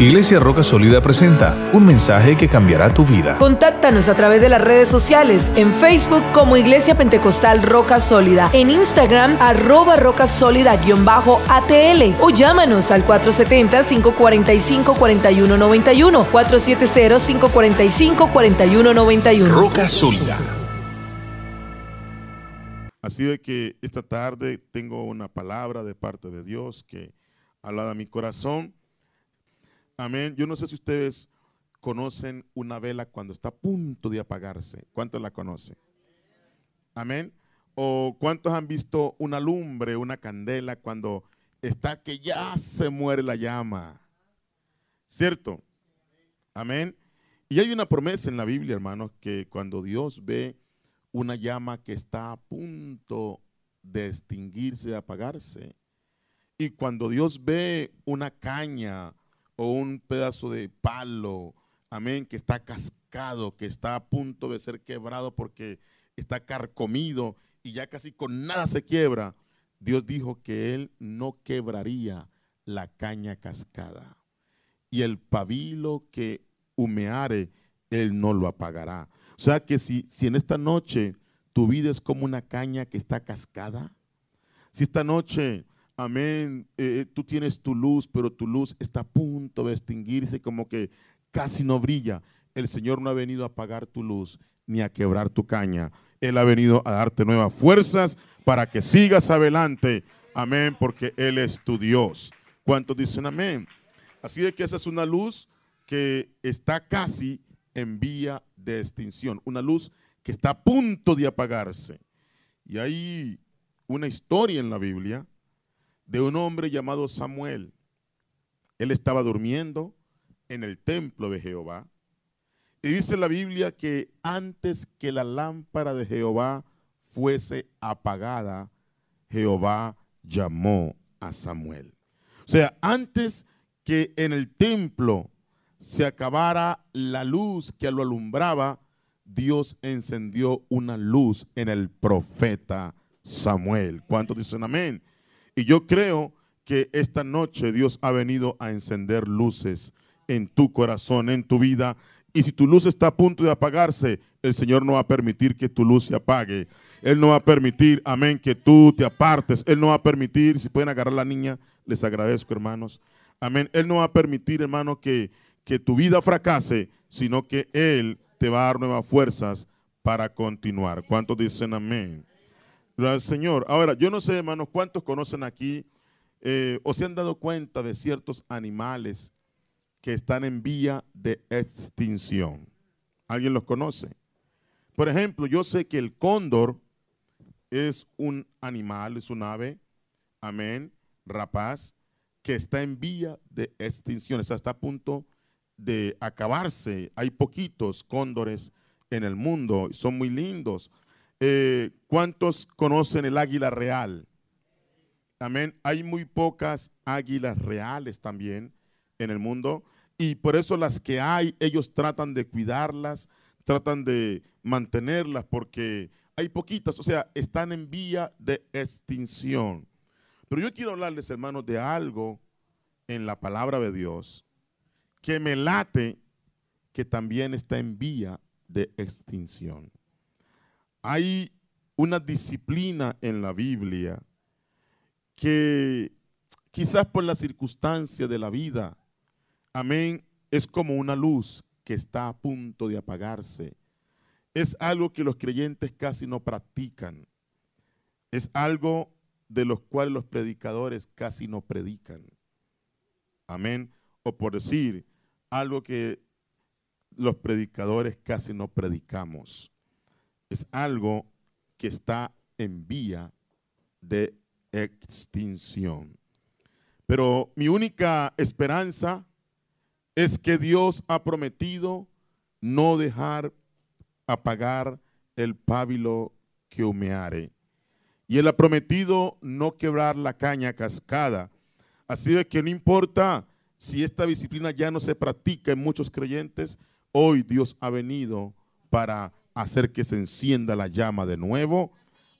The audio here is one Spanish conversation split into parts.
Iglesia Roca Sólida presenta un mensaje que cambiará tu vida. Contáctanos a través de las redes sociales, en Facebook como Iglesia Pentecostal Roca Sólida, en Instagram arroba roca sólida-atl o llámanos al 470-545-4191, 470-545-4191. Roca Sólida. Así de que esta tarde tengo una palabra de parte de Dios que habla a mi corazón. Amén. Yo no sé si ustedes conocen una vela cuando está a punto de apagarse. ¿Cuántos la conocen? Amén. ¿O cuántos han visto una lumbre, una candela cuando está que ya se muere la llama? ¿Cierto? Amén. Y hay una promesa en la Biblia, hermanos, que cuando Dios ve una llama que está a punto de extinguirse, de apagarse, y cuando Dios ve una caña o un pedazo de palo, amén, que está cascado, que está a punto de ser quebrado porque está carcomido y ya casi con nada se quiebra, Dios dijo que Él no quebraría la caña cascada. Y el pabilo que humeare, Él no lo apagará. O sea que si, si en esta noche tu vida es como una caña que está cascada, si esta noche amén, eh, tú tienes tu luz, pero tu luz está a punto de extinguirse, como que casi no brilla. El Señor no ha venido a apagar tu luz ni a quebrar tu caña. Él ha venido a darte nuevas fuerzas para que sigas adelante. Amén, porque Él es tu Dios. ¿Cuántos dicen amén? Así de que esa es una luz que está casi en vía de extinción, una luz que está a punto de apagarse. Y hay una historia en la Biblia de un hombre llamado Samuel. Él estaba durmiendo en el templo de Jehová. Y dice la Biblia que antes que la lámpara de Jehová fuese apagada, Jehová llamó a Samuel. O sea, antes que en el templo se acabara la luz que lo alumbraba, Dios encendió una luz en el profeta Samuel. ¿Cuántos dicen amén? Y yo creo que esta noche Dios ha venido a encender luces en tu corazón, en tu vida. Y si tu luz está a punto de apagarse, el Señor no va a permitir que tu luz se apague. Él no va a permitir, amén, que tú te apartes. Él no va a permitir, si pueden agarrar a la niña, les agradezco, hermanos. Amén. Él no va a permitir, hermano, que, que tu vida fracase, sino que Él te va a dar nuevas fuerzas para continuar. ¿Cuántos dicen amén? Señor. Ahora, yo no sé, hermanos, cuántos conocen aquí eh, o se han dado cuenta de ciertos animales que están en vía de extinción. ¿Alguien los conoce? Por ejemplo, yo sé que el cóndor es un animal, es un ave, amén, rapaz, que está en vía de extinción, está a punto de acabarse. Hay poquitos cóndores en el mundo, son muy lindos. Eh, ¿Cuántos conocen el águila real? Amén. Hay muy pocas águilas reales también en el mundo y por eso las que hay, ellos tratan de cuidarlas, tratan de mantenerlas porque hay poquitas, o sea, están en vía de extinción. Pero yo quiero hablarles, hermanos, de algo en la palabra de Dios que me late que también está en vía de extinción. Hay una disciplina en la Biblia que quizás por la circunstancia de la vida, amén, es como una luz que está a punto de apagarse. Es algo que los creyentes casi no practican. Es algo de los cuales los predicadores casi no predican. Amén. O por decir, algo que los predicadores casi no predicamos es algo que está en vía de extinción. Pero mi única esperanza es que Dios ha prometido no dejar apagar el pábilo que humeare. Y Él ha prometido no quebrar la caña cascada. Así de que no importa si esta disciplina ya no se practica en muchos creyentes, hoy Dios ha venido para hacer que se encienda la llama de nuevo.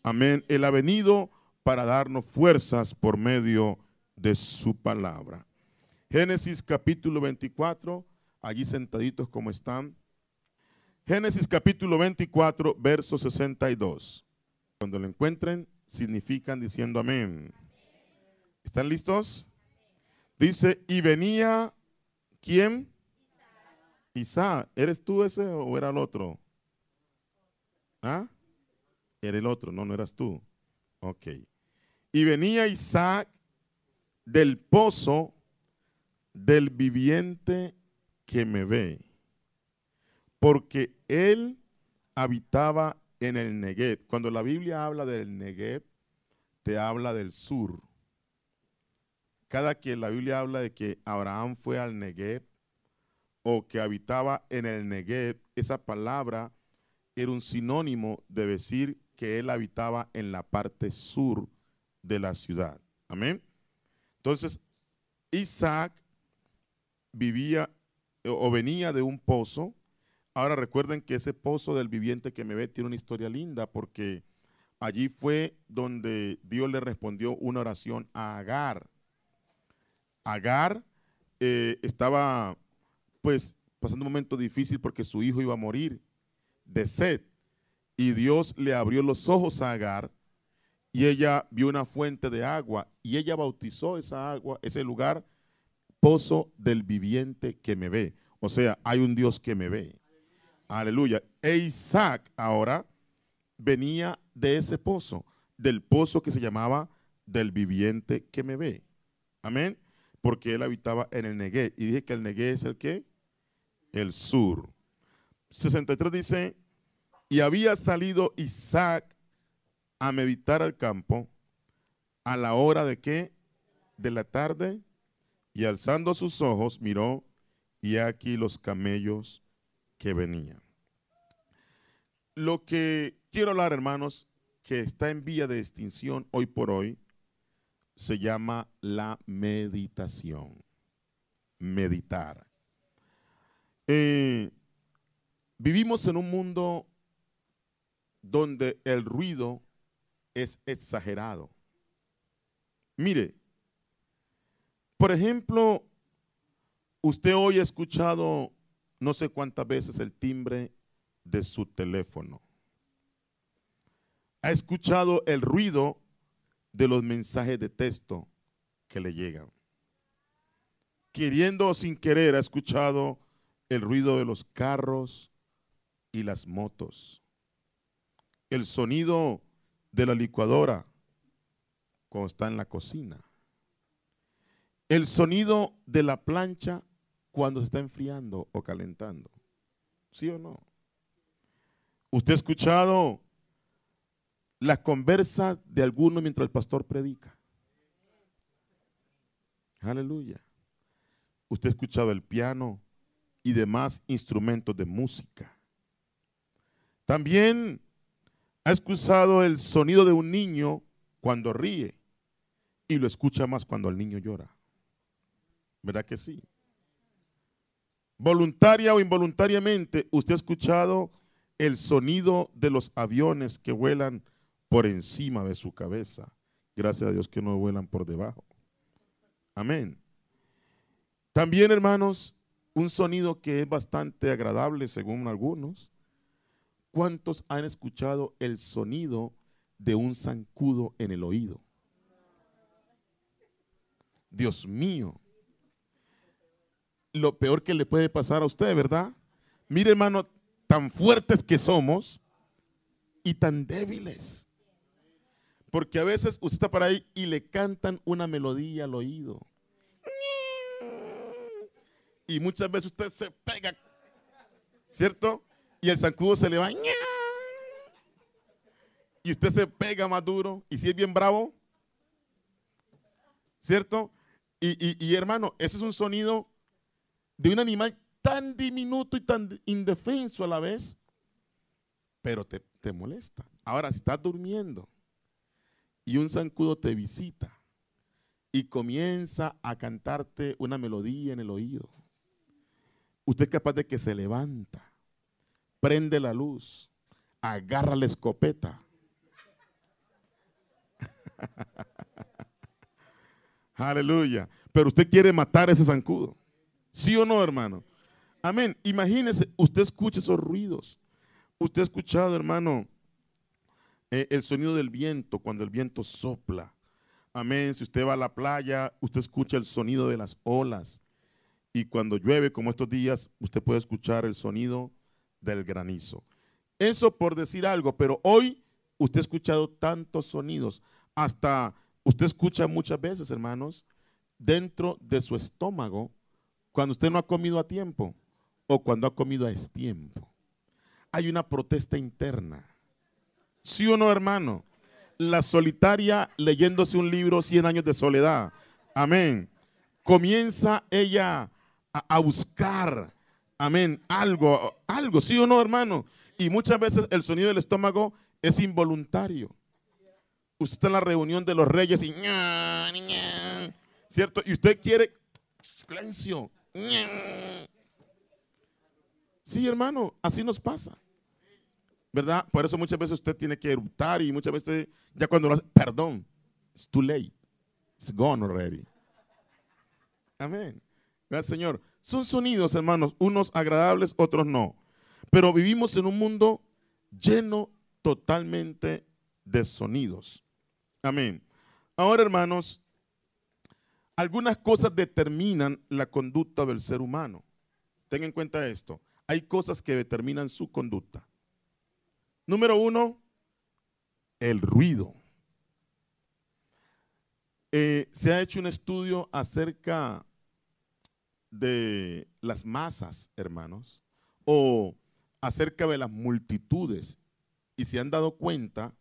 Amén. Él ha venido para darnos fuerzas por medio de su palabra. Génesis capítulo 24, allí sentaditos como están. Génesis capítulo 24, verso 62. Cuando lo encuentren, significan diciendo amén. ¿Están listos? Dice, y venía, ¿quién? Isaac. ¿Eres tú ese o era el otro? ¿Ah? Era el otro, no, no eras tú. Ok. Y venía Isaac del pozo del viviente que me ve, porque él habitaba en el Negev. Cuando la Biblia habla del Negev, te habla del sur. Cada que la Biblia habla de que Abraham fue al Negev o que habitaba en el Negev, esa palabra era un sinónimo de decir que él habitaba en la parte sur de la ciudad. Amén. Entonces, Isaac vivía o venía de un pozo. Ahora recuerden que ese pozo del viviente que me ve tiene una historia linda porque allí fue donde Dios le respondió una oración a Agar. Agar eh, estaba pues pasando un momento difícil porque su hijo iba a morir de sed. Y Dios le abrió los ojos a Agar y ella vio una fuente de agua y ella bautizó esa agua, ese lugar, pozo del viviente que me ve. O sea, hay un Dios que me ve. Aleluya. E Isaac ahora venía de ese pozo, del pozo que se llamaba del viviente que me ve. Amén. Porque él habitaba en el Negué. Y dije que el Negué es el qué? El sur. 63 dice, y había salido Isaac a meditar al campo a la hora de qué? De la tarde. Y alzando sus ojos miró y aquí los camellos que venían. Lo que quiero hablar, hermanos, que está en vía de extinción hoy por hoy, se llama la meditación. Meditar. Eh, vivimos en un mundo donde el ruido es exagerado. Mire, por ejemplo, usted hoy ha escuchado no sé cuántas veces el timbre de su teléfono. Ha escuchado el ruido de los mensajes de texto que le llegan. Queriendo o sin querer ha escuchado el ruido de los carros y las motos. El sonido de la licuadora cuando está en la cocina. El sonido de la plancha cuando se está enfriando o calentando. ¿Sí o no? ¿Usted ha escuchado la conversa de alguno mientras el pastor predica? Aleluya. Usted ha escuchado el piano y demás instrumentos de música. También ha escuchado el sonido de un niño cuando ríe y lo escucha más cuando el niño llora. ¿Verdad que sí? Voluntaria o involuntariamente, usted ha escuchado el sonido de los aviones que vuelan por encima de su cabeza. Gracias a Dios que no vuelan por debajo. Amén. También, hermanos, un sonido que es bastante agradable según algunos, ¿Cuántos han escuchado el sonido de un zancudo en el oído? Dios mío. Lo peor que le puede pasar a usted, ¿verdad? Mire, hermano, tan fuertes que somos y tan débiles. Porque a veces usted está por ahí y le cantan una melodía al oído. Y muchas veces usted se pega, ¿cierto? Y el zancudo se le va. Y usted se pega más duro. Y si es bien bravo, ¿cierto? Y, hermano, ese es un sonido de un animal tan diminuto y tan indefenso a la vez, pero te, te molesta. Ahora, si estás durmiendo y un zancudo te visita y comienza a cantarte una melodía en el oído, usted es capaz de que se levanta prende la luz, agarra la escopeta. Aleluya. pero usted quiere matar ese zancudo. ¿Sí o no, hermano? Amén. Imagínese, usted escucha esos ruidos. Usted ha escuchado, hermano, eh, el sonido del viento cuando el viento sopla. Amén. Si usted va a la playa, usted escucha el sonido de las olas. Y cuando llueve, como estos días, usted puede escuchar el sonido del granizo. Eso por decir algo, pero hoy usted ha escuchado tantos sonidos. Hasta usted escucha muchas veces, hermanos, dentro de su estómago, cuando usted no ha comido a tiempo o cuando ha comido a tiempo. Hay una protesta interna. ¿Sí o no, hermano? La solitaria leyéndose un libro, 100 años de soledad. Amén. Comienza ella a, buscar, amén, algo, algo, ¿sí o no, hermano? Y muchas veces el sonido del estómago es involuntario. Usted está en la reunión de los reyes y ¿cierto? Y usted quiere silencio. Sí, hermano, así nos pasa. ¿Verdad? Por eso muchas veces usted tiene que eruptar y muchas veces ya cuando lo hace, perdón, it's too late. It's gone already. Amén. Gracias, Señor. Son sonidos, hermanos, unos agradables, otros no. Pero vivimos en un mundo lleno totalmente de sonidos. Amén. Ahora, hermanos, algunas cosas determinan la conducta del ser humano. Tengan en cuenta esto. Hay cosas que determinan su conducta. Número uno, el ruido. Eh, se ha hecho un estudio acerca de las masas, hermanos, o acerca de las multitudes, y se han dado cuenta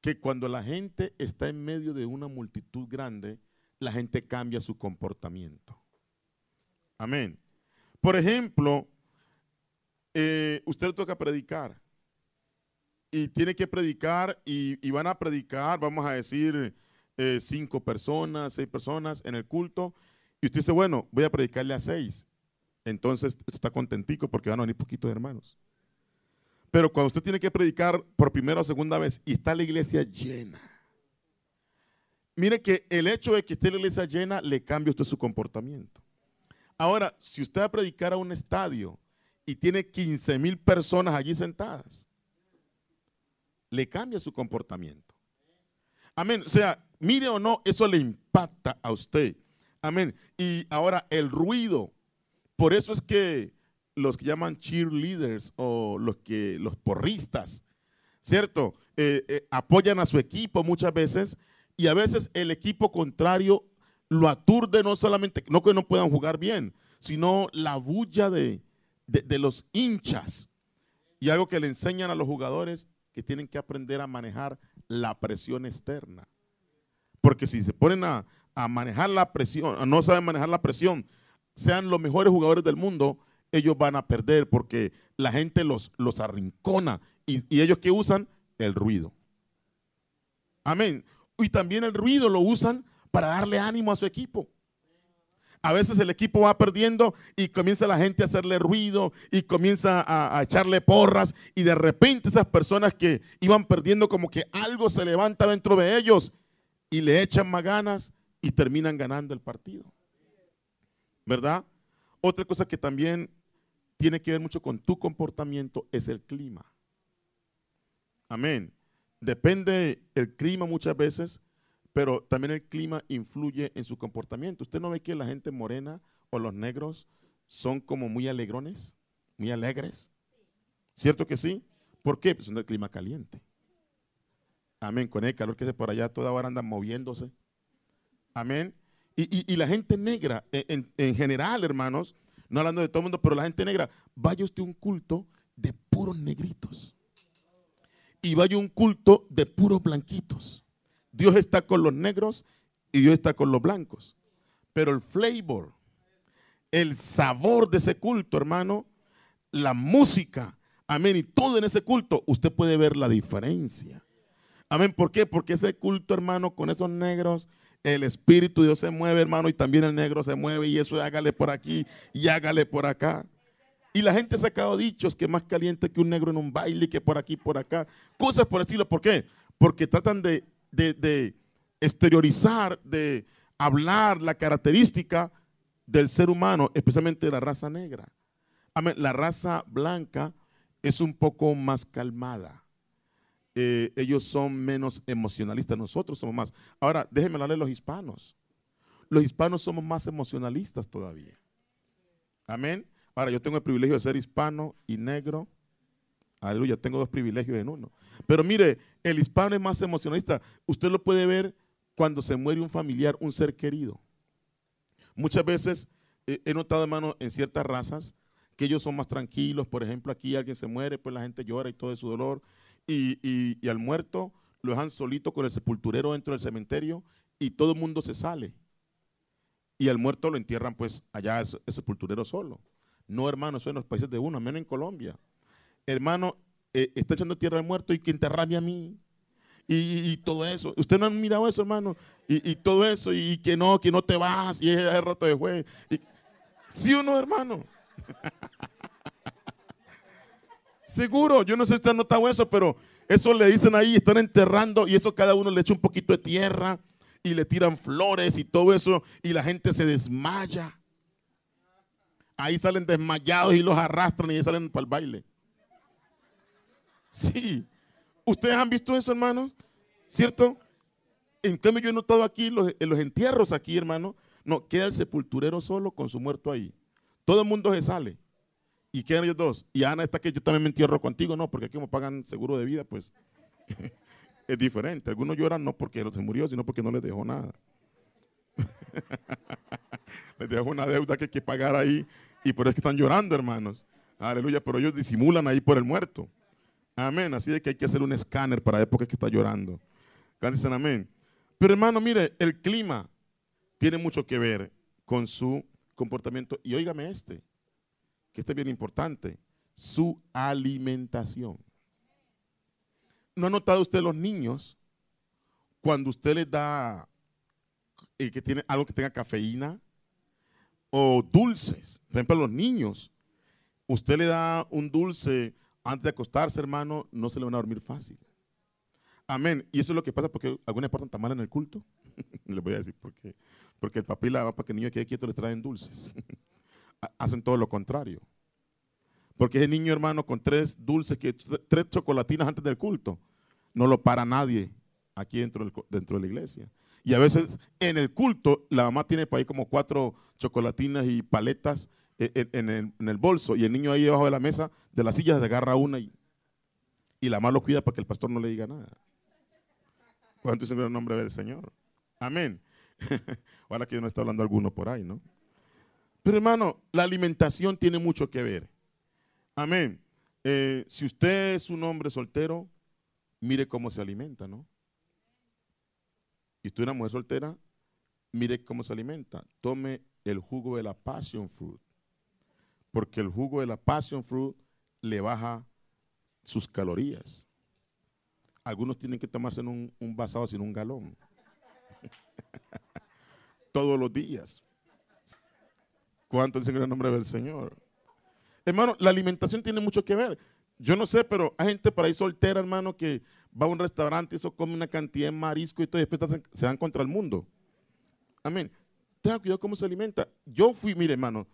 que cuando la gente está en medio de una multitud grande, la gente cambia su comportamiento. Amén. Por ejemplo, eh, usted toca predicar y tiene que predicar y, van a predicar, vamos a decir, eh, cinco personas, seis personas en el culto y usted dice, bueno, voy a predicarle a seis. Entonces está contentico porque van a venir poquitos hermanos. Pero cuando usted tiene que predicar por primera o segunda vez y está la iglesia llena, mire que el hecho de que esté la iglesia llena le cambia a usted su comportamiento. Ahora, si usted va a predicar a un estadio y tiene 15 mil personas allí sentadas, le cambia su comportamiento. Amén. O sea, mire o no, eso le impacta a usted. Amén. Y ahora el ruido. Por eso es que los que llaman cheerleaders o los que los porristas, ¿cierto? Eh, eh, apoyan a su equipo muchas veces y a veces el equipo contrario lo aturde no solamente, no que no puedan jugar bien, sino la bulla de, de los hinchas. Y algo que le enseñan a los jugadores que tienen que aprender a manejar la presión externa. Porque si se ponen a, a manejar la presión, no saben manejar la presión, sean los mejores jugadores del mundo, ellos van a perder porque la gente los, los arrincona. Y, y ellos que usan el ruido. Amén. Y también el ruido lo usan para darle ánimo a su equipo. A veces el equipo va perdiendo y comienza la gente a hacerle ruido y comienza a, a, echarle porras y de repente esas personas que iban perdiendo como que algo se levanta dentro de ellos y le echan más ganas y terminan ganando el partido. ¿Verdad? Otra cosa que también tiene que ver mucho con tu comportamiento es el clima. Amén. Depende el clima muchas veces, pero también el clima influye en su comportamiento. ¿Usted no ve que la gente morena o los negros son como muy alegrones, muy alegres? ¿Cierto que sí? ¿Por qué? Pues en el clima caliente. Amén. Con el calor que hace por allá, toda hora andan moviéndose. Amén. Y, la gente negra, en, general, hermanos, no hablando de todo el mundo, pero la gente negra, vaya usted a un culto de puros negritos. Y vaya un culto de puros blanquitos. Dios está con los negros y Dios está con los blancos. Pero el flavor, el sabor de ese culto, hermano, la música, amén, y todo en ese culto, usted puede ver la diferencia. Amén, ¿por qué? Porque ese culto, hermano, con esos negros, el Espíritu de Dios se mueve, hermano, y también el negro se mueve, y eso hágale por aquí y hágale por acá. Y la gente ha sacado dichos que más caliente que un negro en un baile, que por aquí, por acá. Cosas por el estilo. ¿Por qué? Porque tratan de, de, exteriorizar, de hablar la característica del ser humano, especialmente de la raza negra. La raza blanca es un poco más calmada. Eh, ellos son menos emocionalistas, nosotros somos más. Ahora, déjenme hablarle a los hispanos. Los hispanos somos más emocionalistas todavía. Amén. Ahora, yo tengo el privilegio de ser hispano y negro. Aleluya, tengo dos privilegios en uno. Pero mire, el hispano es más emocionalista. Usted lo puede ver cuando se muere un familiar, un ser querido. Muchas veces eh, he notado, hermano, en ciertas razas que ellos son más tranquilos. Por ejemplo, aquí alguien se muere, pues la gente llora y todo de su dolor. Y, al muerto lo dejan solito con el sepulturero dentro del cementerio y todo el mundo se sale. Y al muerto lo entierran pues allá el, sepulturero solo. No, hermano, eso en los países de uno, menos en Colombia. Hermano, eh, está echando tierra al muerto y que enterrame a mí. Y, todo eso. Usted no ha mirado eso, hermano. Y, todo eso. Y que no, que no te vas. Y es el de juez. ¿Sí o no, hermano? Seguro, yo no sé si usted ha notado eso, pero eso le dicen ahí, están enterrando y eso cada uno le echa un poquito de tierra y le tiran flores y todo eso y la gente se desmaya. Ahí salen desmayados y los arrastran y salen para el baile. Sí. ¿Ustedes han visto eso, hermanos? ¿Cierto? En cambio, yo he notado aquí los, en los entierros aquí, hermano, no, queda el sepulturero solo con su muerto ahí. Todo el mundo se sale. Y quedan ellos dos. Y Ana está que yo también me entierro contigo, no, porque aquí como pagan seguro de vida, pues es diferente. Algunos lloran no porque se murió, sino porque no les dejó nada. les dejó una deuda que hay que pagar ahí y por eso están llorando, hermanos. Aleluya, pero ellos disimulan ahí por el muerto. Amén. Así de que hay que hacer un escáner para época que está llorando. Dicen amén. Pero hermano, mire, el clima tiene mucho que ver con su comportamiento. Y óigame este que este es bien importante, su alimentación. ¿No ha notado usted los niños cuando usted les da eh, que tiene algo que tenga cafeína o dulces? Por ejemplo, los niños, usted le da un dulce antes de acostarse, hermano, no se le van a dormir fácil. Amén. Y eso es lo que pasa porque algunos portan tan mal en el culto. Les voy a decir por qué. Porque el papá y la para que el niño quede quieto le traen dulces. hacen todo lo contrario. Porque ese niño hermano con tres dulces, que, tres chocolatinas antes del culto, no lo para nadie aquí dentro, dentro de la iglesia. Y a veces en el culto la mamá tiene por ahí como cuatro chocolatinas y paletas en, el, bolso y el niño ahí debajo de la mesa de la silla se agarra una y, y la mamá lo cuida para que el pastor no le diga nada. ¿Cuánto es el nombre del Señor? Amén. Ahora que no está hablando alguno por ahí, ¿no? Pero hermano, la alimentación tiene mucho que ver. Amén. Eh, si usted es un hombre soltero, mire cómo se alimenta, ¿no? Y usted es una mujer soltera, mire cómo se alimenta. Tome el jugo de la passion fruit. Porque el jugo de la passion fruit le baja sus calorías. Algunos tienen que tomarse un, un basado sin un galón. Todos los días. ¿Cuánto dicen en el nombre del Señor? Hermano, la alimentación tiene mucho que ver. Yo no sé, pero hay gente por ahí soltera, hermano, que va a un restaurante y eso come una cantidad de marisco y todo, y después se dan contra el mundo. Amén. Tenga cuidado cómo se alimenta. Yo fui, mire, hermano,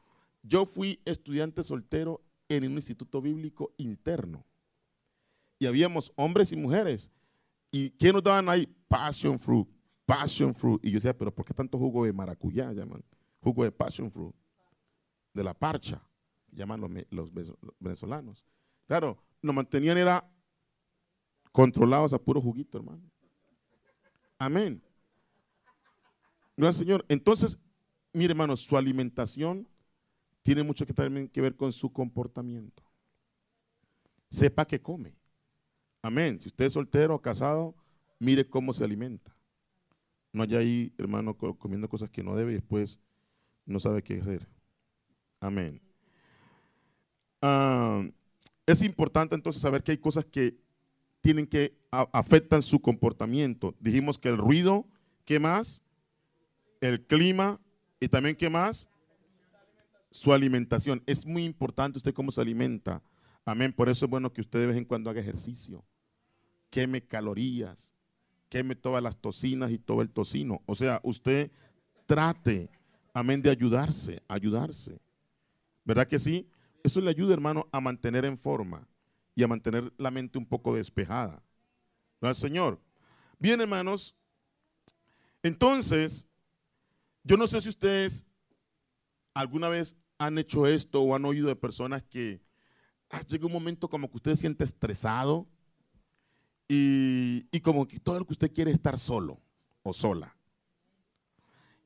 yo fui estudiante soltero en un instituto bíblico interno. Y habíamos hombres y mujeres. ¿Y qué nos daban ahí? Passion fruit, passion fruit. Y yo decía, pero ¿por qué tanto jugo de maracuyá llaman? Jugo de passion fruit de la parcha, llaman los, venezolanos. Claro, nos mantenían era controlados a puro juguito, hermano. Amén. No, Señor. Entonces, mire, hermano, su alimentación tiene mucho que también que ver con su comportamiento. Sepa que come. Amén. Si usted es soltero o casado, mire cómo se alimenta. No haya ahí, hermano, comiendo cosas que no debe y después no sabe qué hacer. Amén. Ah, es importante entonces saber que hay cosas que tienen que afectan su comportamiento. Dijimos que el ruido, ¿qué más? El clima y también ¿qué más? Su alimentación. Es muy importante usted cómo se alimenta. Amén. Por eso es bueno que usted de vez en cuando haga ejercicio. Queme calorías. Queme todas las tocinas y todo el tocino. O sea, usted trate, amén, de ayudarse, ayudarse. ¿Verdad que sí? Eso le ayuda, hermano, a mantener en forma y a mantener la mente un poco despejada. ¿No, Señor? Bien, hermanos. Entonces, yo no sé si ustedes alguna vez han hecho esto o han oído de personas que ah, llega un momento como que usted se siente estresado y, y como que todo lo que usted quiere es estar solo o sola.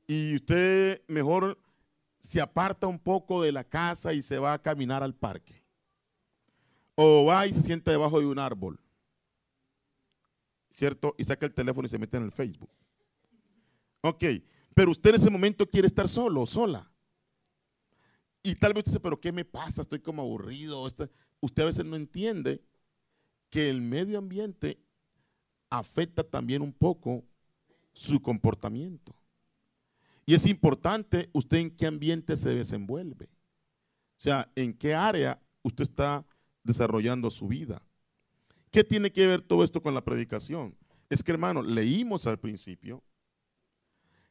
Y usted mejor se aparta un poco de la casa y se va a caminar al parque. O va y se sienta debajo de un árbol. ¿Cierto? Y saca el teléfono y se mete en el Facebook. Ok, pero usted en ese momento quiere estar solo sola. Y tal vez usted dice, pero ¿qué me pasa? Estoy como aburrido. Usted a veces no entiende que el medio ambiente afecta también un poco su comportamiento. Y es importante usted en qué ambiente se desenvuelve. O sea, en qué área usted está desarrollando su vida. ¿Qué tiene que ver todo esto con la predicación? Es que, hermano, leímos al principio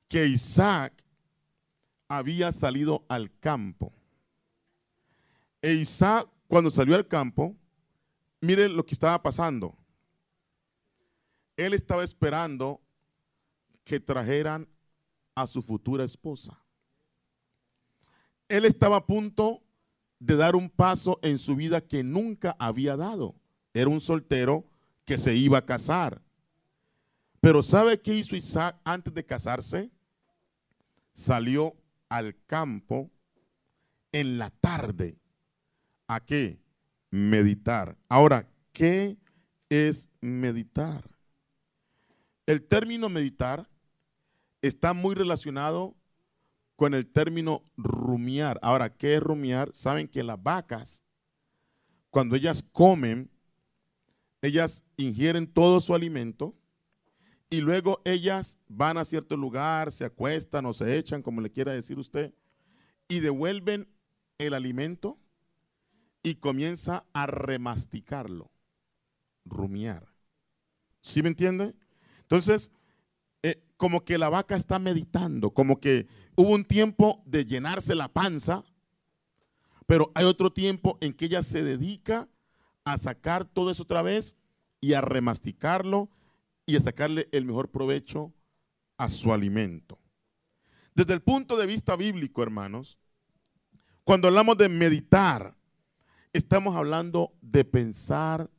que Isaac había salido al campo. E Isaac, cuando salió al campo, miren lo que estaba pasando. Él estaba esperando que trajeran a su futura esposa. Él estaba a punto de dar un paso en su vida que nunca había dado. Era un soltero que se iba a casar. Pero ¿sabe qué hizo Isaac antes de casarse? Salió al campo en la tarde. ¿A qué? Meditar. Ahora, ¿qué es meditar? El término meditar está muy relacionado con el término rumiar. Ahora, ¿qué es rumiar? Saben que las vacas, cuando ellas comen, ellas ingieren todo su alimento y luego ellas van a cierto lugar, se acuestan o se echan, como le quiera decir usted, y devuelven el alimento y comienza a remasticarlo, rumiar. ¿Sí me entiende? Entonces, como que la vaca está meditando, como que hubo un tiempo de llenarse la panza, pero hay otro tiempo en que ella se dedica a sacar todo eso otra vez y a remasticarlo y a sacarle el mejor provecho a su alimento. Desde el punto de vista bíblico, hermanos, cuando hablamos de meditar, estamos hablando de pensar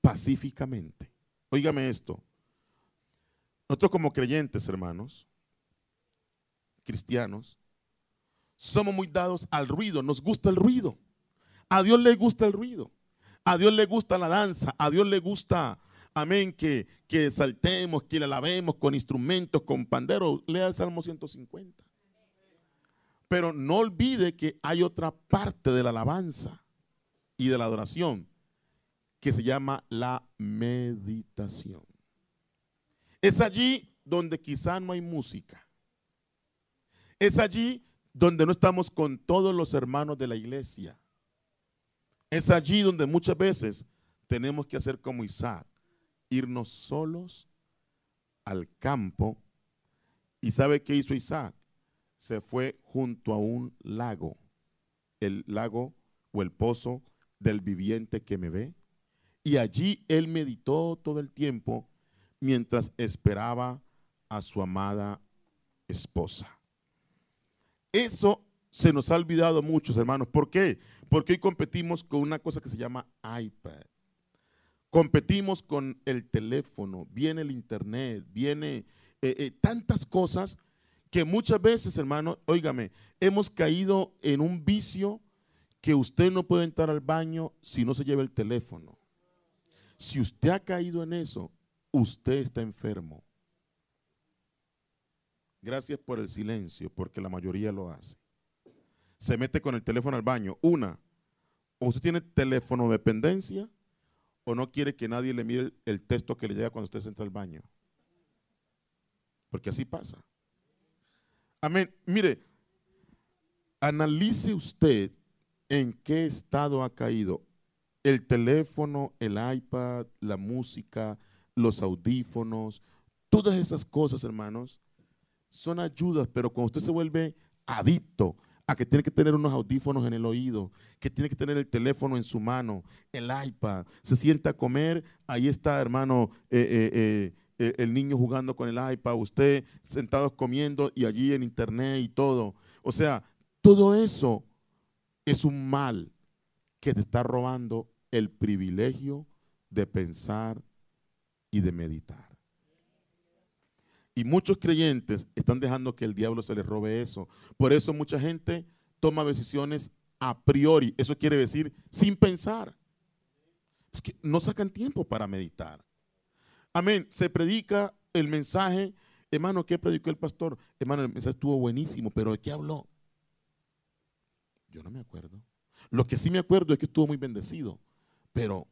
pacíficamente. Óigame esto. Nosotros como creyentes, hermanos, cristianos, somos muy dados al ruido, nos gusta el ruido. A Dios le gusta el ruido. A Dios le gusta la danza. A Dios le gusta, amén, que, que saltemos, que le alabemos con instrumentos, con panderos. Lea el Salmo 150. Pero no olvide que hay otra parte de la alabanza y de la adoración que se llama la meditación. Es allí donde quizá no hay música. Es allí donde no estamos con todos los hermanos de la iglesia. Es allí donde muchas veces tenemos que hacer como Isaac, irnos solos al campo. ¿Y sabe qué hizo Isaac? Se fue junto a un lago, el lago o el pozo del viviente que me ve. Y allí él meditó todo el tiempo mientras esperaba a su amada esposa. Eso se nos ha olvidado muchos, hermanos. ¿Por qué? Porque hoy competimos con una cosa que se llama iPad. Competimos con el teléfono, viene el internet, viene eh, eh, tantas cosas que muchas veces, hermano, óigame, hemos caído en un vicio que usted no puede entrar al baño si no se lleva el teléfono. Si usted ha caído en eso, usted está enfermo. Gracias por el silencio, porque la mayoría lo hace. Se mete con el teléfono al baño. Una, o usted tiene teléfono dependencia o no quiere que nadie le mire el, texto que le llega cuando usted entra al baño. Porque así pasa. Amén. Mire, analice usted en qué estado ha caído el teléfono, el iPad, la música, los audífonos, todas esas cosas, hermanos, son ayudas, pero cuando usted se vuelve adicto a que tiene que tener unos audífonos en el oído, que tiene que tener el teléfono en su mano, el iPad, se sienta a comer, ahí está, hermano, eh, eh, eh, el niño jugando con el iPad, usted sentado comiendo y allí en internet y todo. O sea, todo eso es un mal que te está robando el privilegio de pensar y de meditar. Y muchos creyentes están dejando que el diablo se les robe eso. Por eso mucha gente toma decisiones a priori. Eso quiere decir sin pensar. Es que no sacan tiempo para meditar. Amén. Se predica el mensaje. Hermano, ¿qué predicó el pastor? Hermano, el mensaje estuvo buenísimo, pero ¿de qué habló? Yo no me acuerdo. Lo que sí me acuerdo es que estuvo muy bendecido. Pero,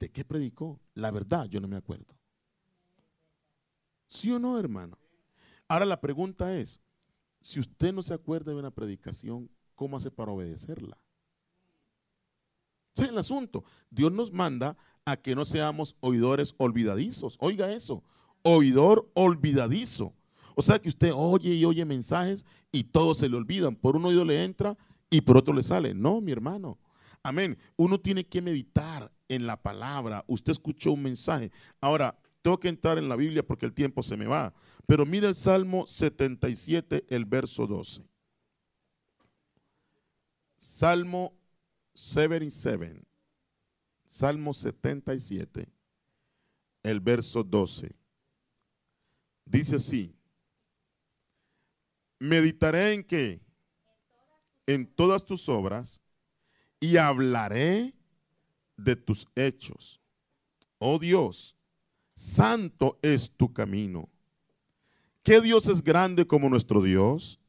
¿de qué predicó? La verdad, yo no me acuerdo. ¿Sí o no, hermano? Ahora la pregunta es, si usted no se acuerda de una predicación, ¿cómo hace para obedecerla? Ese es el asunto. Dios nos manda a que no seamos oidores olvidadizos. Oiga eso, oidor olvidadizo. O sea que usted oye y oye mensajes y todos se le olvidan. Por un oído le entra y por otro le sale. No, mi hermano. Amén. Uno tiene que meditar en la palabra. Usted escuchó un mensaje. Ahora, tengo que entrar en la Biblia porque el tiempo se me va. Pero mira el Salmo 77, el verso 12. Salmo 77. Salmo 77, el verso 12. Dice así. Meditaré en qué? En todas tus obras y hablaré de tus hechos. Oh Dios, santo es tu camino. ¿Qué Dios es grande como nuestro Dios?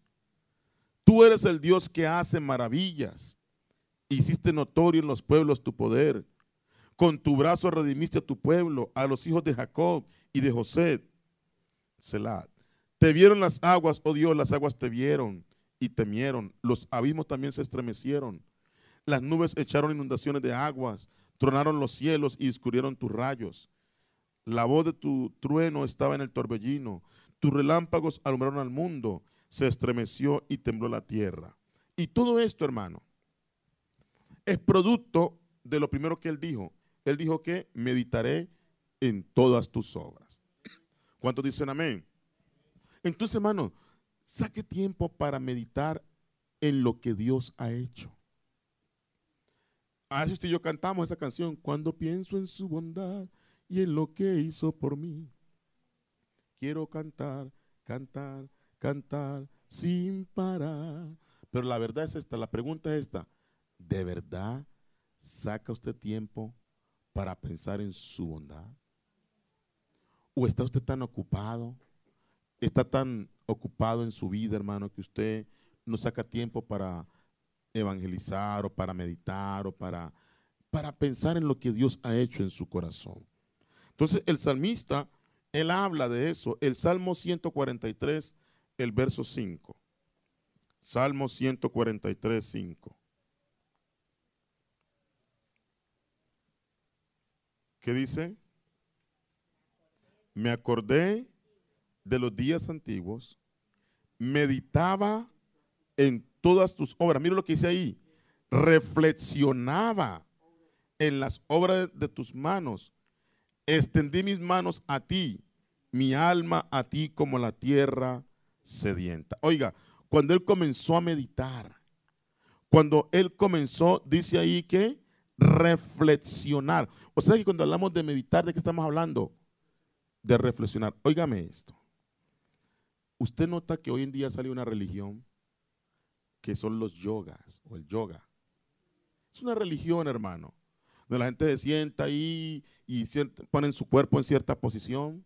Tú eres el Dios que hace maravillas. Hiciste notorio en los pueblos tu poder. Con tu brazo redimiste a tu pueblo, a los hijos de Jacob y de José. Selah. Te vieron las aguas, oh Dios, las aguas te vieron y temieron. Los abismos también se estremecieron. Las nubes echaron inundaciones de aguas, tronaron los cielos y escurrieron tus rayos. La voz de tu trueno estaba en el torbellino. Tus relámpagos alumbraron al mundo. Se estremeció y tembló la tierra. Y todo esto, hermano, es producto de lo primero que él dijo. Él dijo que meditaré en todas tus obras. ¿Cuántos dicen amén? Entonces, hermano, saque tiempo para meditar en lo que Dios ha hecho. A usted y yo cantamos esa canción, cuando pienso en su bondad y en lo que hizo por mí. Quiero cantar, cantar, cantar sin parar. Pero la verdad es esta, la pregunta es esta. ¿De verdad saca usted tiempo para pensar en su bondad? ¿O está usted tan ocupado? ¿Está tan ocupado en su vida, hermano, que usted no saca tiempo para evangelizar o para meditar o para, para pensar en lo que Dios ha hecho en su corazón? Entonces el salmista, él habla de eso. El Salmo 143, el verso 5. Salmo 143, 5. ¿Qué dice? Me acordé de los días antiguos, meditaba en todas tus obras. Mira lo que dice ahí. Reflexionaba en las obras de tus manos extendí mis manos a ti, mi alma a ti como la tierra sedienta. Oiga, cuando él comenzó a meditar, cuando él comenzó, dice ahí que reflexionar. O sea que cuando hablamos de meditar, ¿de qué estamos hablando? De reflexionar. Óigame esto. Usted nota que hoy en día sale una religión que son los yogas o el yoga. Es una religión, hermano donde la gente se sienta ahí y ponen su cuerpo en cierta posición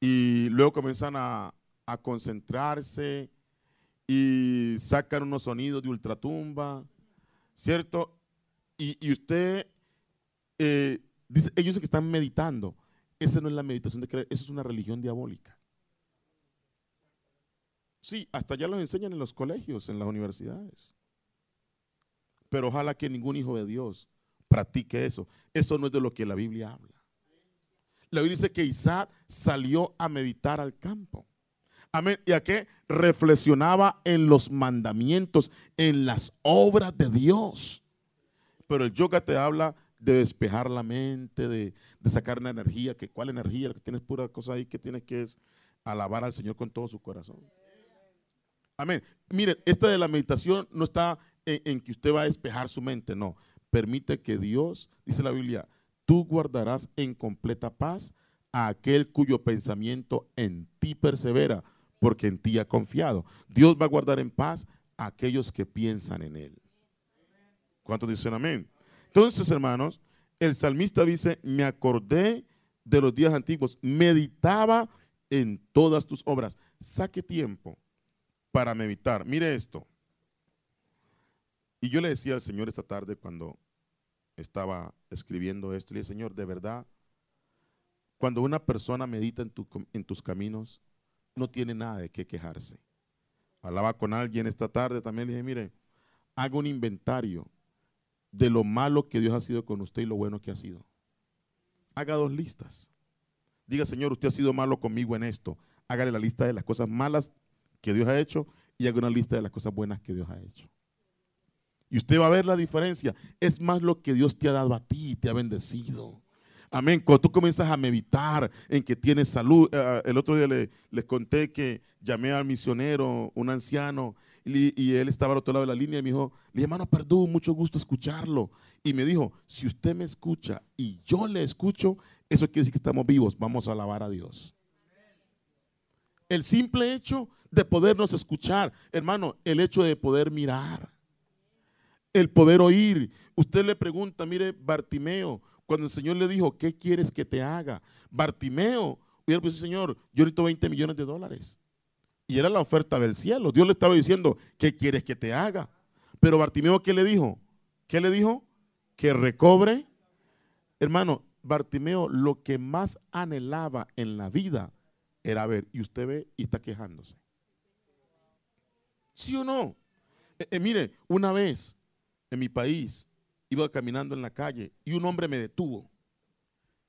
y luego comienzan a, concentrarse y sacan unos sonidos de ultratumba, ¿cierto? Y, usted, eh, dice, ellos dicen que están meditando. Esa no es la meditación de creer, eso es una religión diabólica. Sí, hasta ya los enseñan en los colegios, en las universidades. Pero ojalá que ningún hijo de Dios practique eso. Eso no es de lo que la Biblia habla. La Biblia dice que Isaac salió a meditar al campo. Amén. ¿Y a qué? Reflexionaba en los mandamientos, en las obras de Dios. Pero el yoga te habla de despejar la mente, de, sacar una energía. Que, ¿Cuál energía? Lo que tienes pura cosa ahí que tienes que es alabar al Señor con todo su corazón. Amén. Miren, esta de la meditación no está en, que usted va a despejar su mente, no. Permite que Dios, dice la Biblia, tú guardarás en completa paz a aquel cuyo pensamiento en ti persevera, porque en ti ha confiado. Dios va a guardar en paz a aquellos que piensan en Él. ¿Cuántos dicen amén? Entonces, hermanos, el salmista dice, me acordé de los días antiguos, meditaba en todas tus obras. Saque tiempo para meditar. Mire esto. Y yo le decía al Señor esta tarde cuando estaba escribiendo esto, le dije, Señor, de verdad, cuando una persona medita en, en tus caminos, no tiene nada de qué quejarse. Hablaba con alguien esta tarde también, le dije, mire, haga un inventario de lo malo que Dios ha sido con usted y lo bueno que ha sido. Haga dos listas. Diga, Señor, usted ha sido malo conmigo en esto. Hágale la lista de las cosas malas que Dios ha hecho y haga una lista de las cosas buenas que Dios ha hecho. Y usted va a ver la diferencia. Es más lo que Dios te ha dado a ti, te ha bendecido. Amén. Cuando tú comienzas a meditar en que tienes salud. Eh, eh, el otro día les conté que llamé al misionero, un anciano, y, él estaba al otro lado de la línea y me dijo, le hermano perdón, mucho gusto escucharlo. Y me dijo, si usted me escucha y yo le escucho, eso quiere decir que estamos vivos, vamos a alabar a Dios. El simple hecho de podernos escuchar, hermano, el hecho de poder mirar el poder oír. Usted le pregunta, mire, Bartimeo, cuando el Señor le dijo, ¿qué quieres que te haga? Bartimeo, hubiera pues, Señor, yo necesito 20 millones de dólares. Y era la oferta del cielo. Dios le estaba diciendo, ¿qué quieres que te haga? Pero Bartimeo, ¿qué le dijo? ¿Qué le dijo? Que recobre. Hermano, Bartimeo lo que más anhelaba en la vida era ver, y usted ve y está quejándose. ¿Sí o no? Eh, eh, mire, una vez en mi país, iba caminando en la calle y un hombre me detuvo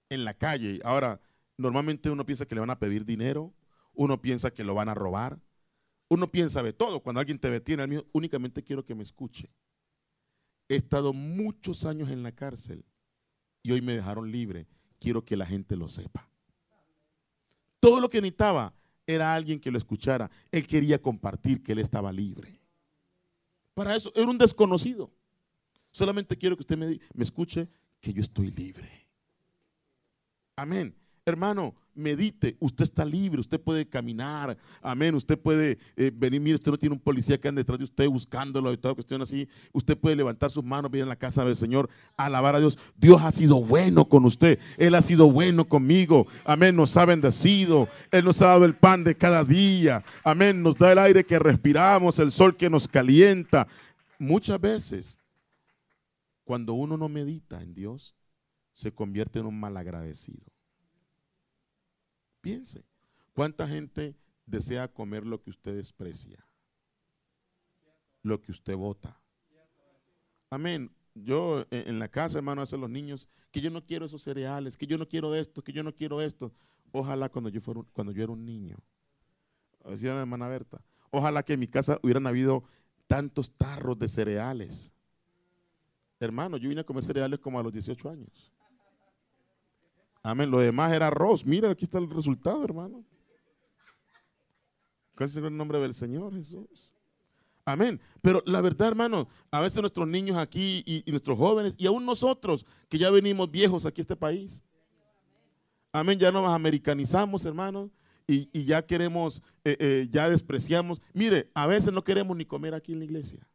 en la calle. Ahora, normalmente uno piensa que le van a pedir dinero, uno piensa que lo van a robar, uno piensa de todo. Cuando alguien te detiene, mí únicamente quiero que me escuche. He estado muchos años en la cárcel y hoy me dejaron libre. Quiero que la gente lo sepa. Todo lo que necesitaba era alguien que lo escuchara. Él quería compartir que él estaba libre. Para eso, era un desconocido. Solamente quiero que usted me, me escuche que yo estoy libre. Amén. Hermano, medite, usted está libre, usted puede caminar, amén, usted puede eh, venir, mire, usted no tiene un policía que anda detrás de usted buscándolo y toda cuestión así, usted puede levantar sus manos, venir a la casa del Señor, alabar a Dios, Dios ha sido bueno con usted, Él ha sido bueno conmigo, amén, nos ha bendecido, Él nos ha dado el pan de cada día, amén, nos da el aire que respiramos, el sol que nos calienta, muchas veces cuando uno no medita en Dios, se convierte en un malagradecido. Piense, ¿cuánta gente desea comer lo que usted desprecia? Lo que usted vota. Amén. Yo eh, en la casa, hermano, hacen los niños que yo no quiero esos cereales, que yo no quiero esto, que yo no quiero esto. Ojalá cuando yo, fuera, cuando yo era un niño, decía la hermana Berta, ojalá que en mi casa hubieran habido tantos tarros de cereales Hermano, yo vine a comer cereales como a los 18 años. Amén. Lo demás era arroz. Mira, aquí está el resultado, hermano. ¿Cuál es el nombre del Señor Jesús? Amén. Pero la verdad, hermano, a veces nuestros niños aquí y, nuestros jóvenes, y aún nosotros, que ya venimos viejos aquí a este país. Amén. Ya nos americanizamos, hermano, y, ya queremos, eh, eh, ya despreciamos. Mire, a veces no queremos ni comer aquí en la iglesia.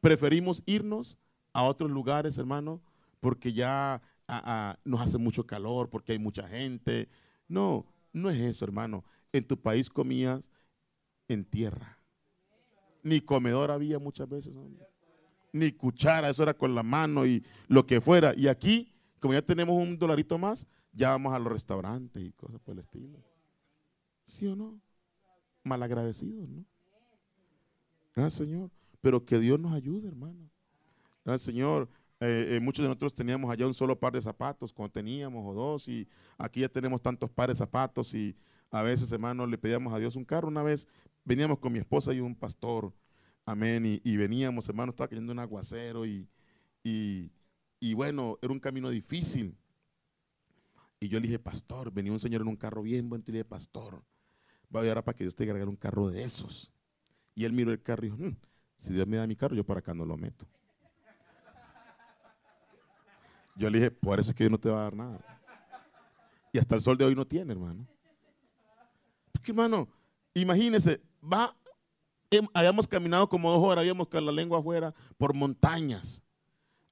Preferimos irnos a otros lugares, hermano, porque ya nos hace mucho calor, porque hay mucha gente. No, no es eso, hermano. En tu país comías en tierra. Ni comedor había muchas veces, Ni cuchara, eso era con la mano y lo que fuera. Y aquí, como ya tenemos un dolarito más, ya vamos a los restaurantes y cosas por el estilo. ¿Sí o no? Malagradecidos, ¿no? Gracias, Señor. Pero que Dios nos ayude, hermano. Señor, eh, eh, muchos de nosotros teníamos allá un solo par de zapatos cuando teníamos o dos y aquí ya tenemos tantos pares de zapatos y A veces, hermano, le pedíamos a Dios un carro. Una vez veníamos con mi esposa y un pastor, amén, y, veníamos, hermano, estaba cayendo un aguacero y, y, bueno, era un camino difícil. Y yo le dije, pastor, venía un señor en un carro bien bueno, y le dije, pastor, voy a ahora para que Dios te regale un carro de esos. Y él miró el carro y dijo, hmm, si Dios me da mi carro, yo para acá no lo meto. Yo le dije, por eso es que Dios no te va a dar nada. Y hasta el sol de hoy no tiene, hermano. Porque, hermano, imagínese, va, habíamos caminado como dos horas, habíamos con la lengua afuera por montañas.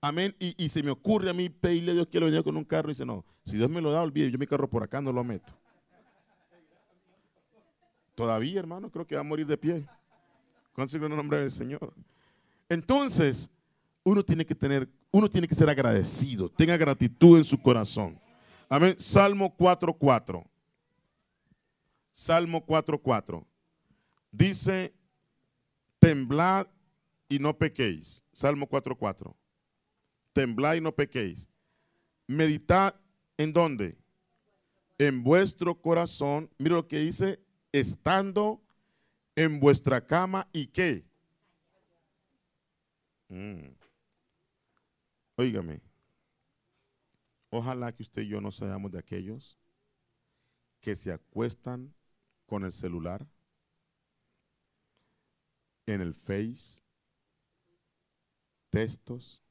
Amén. Y, se me ocurre a mí pedirle a Dios que le venía con un carro y dice, no, si Dios me lo da, olvide, yo mi carro por acá no lo meto. Todavía, hermano, creo que va a morir de pie. ¿Cuánto el nombre del Señor? Entonces, uno tiene que tener, uno tiene que ser agradecido. Tenga gratitud en su corazón. Amén. Salmo 4.4. Salmo 4.4. Dice, temblad y no pequéis. Salmo 4.4. Temblad y no pequéis. Meditad en dónde? En vuestro corazón. Mira lo que dice, estando en vuestra cama y qué. Mm. Óigame, ojalá que usted y yo no seamos de aquellos que se acuestan con el celular, en el Face, textos,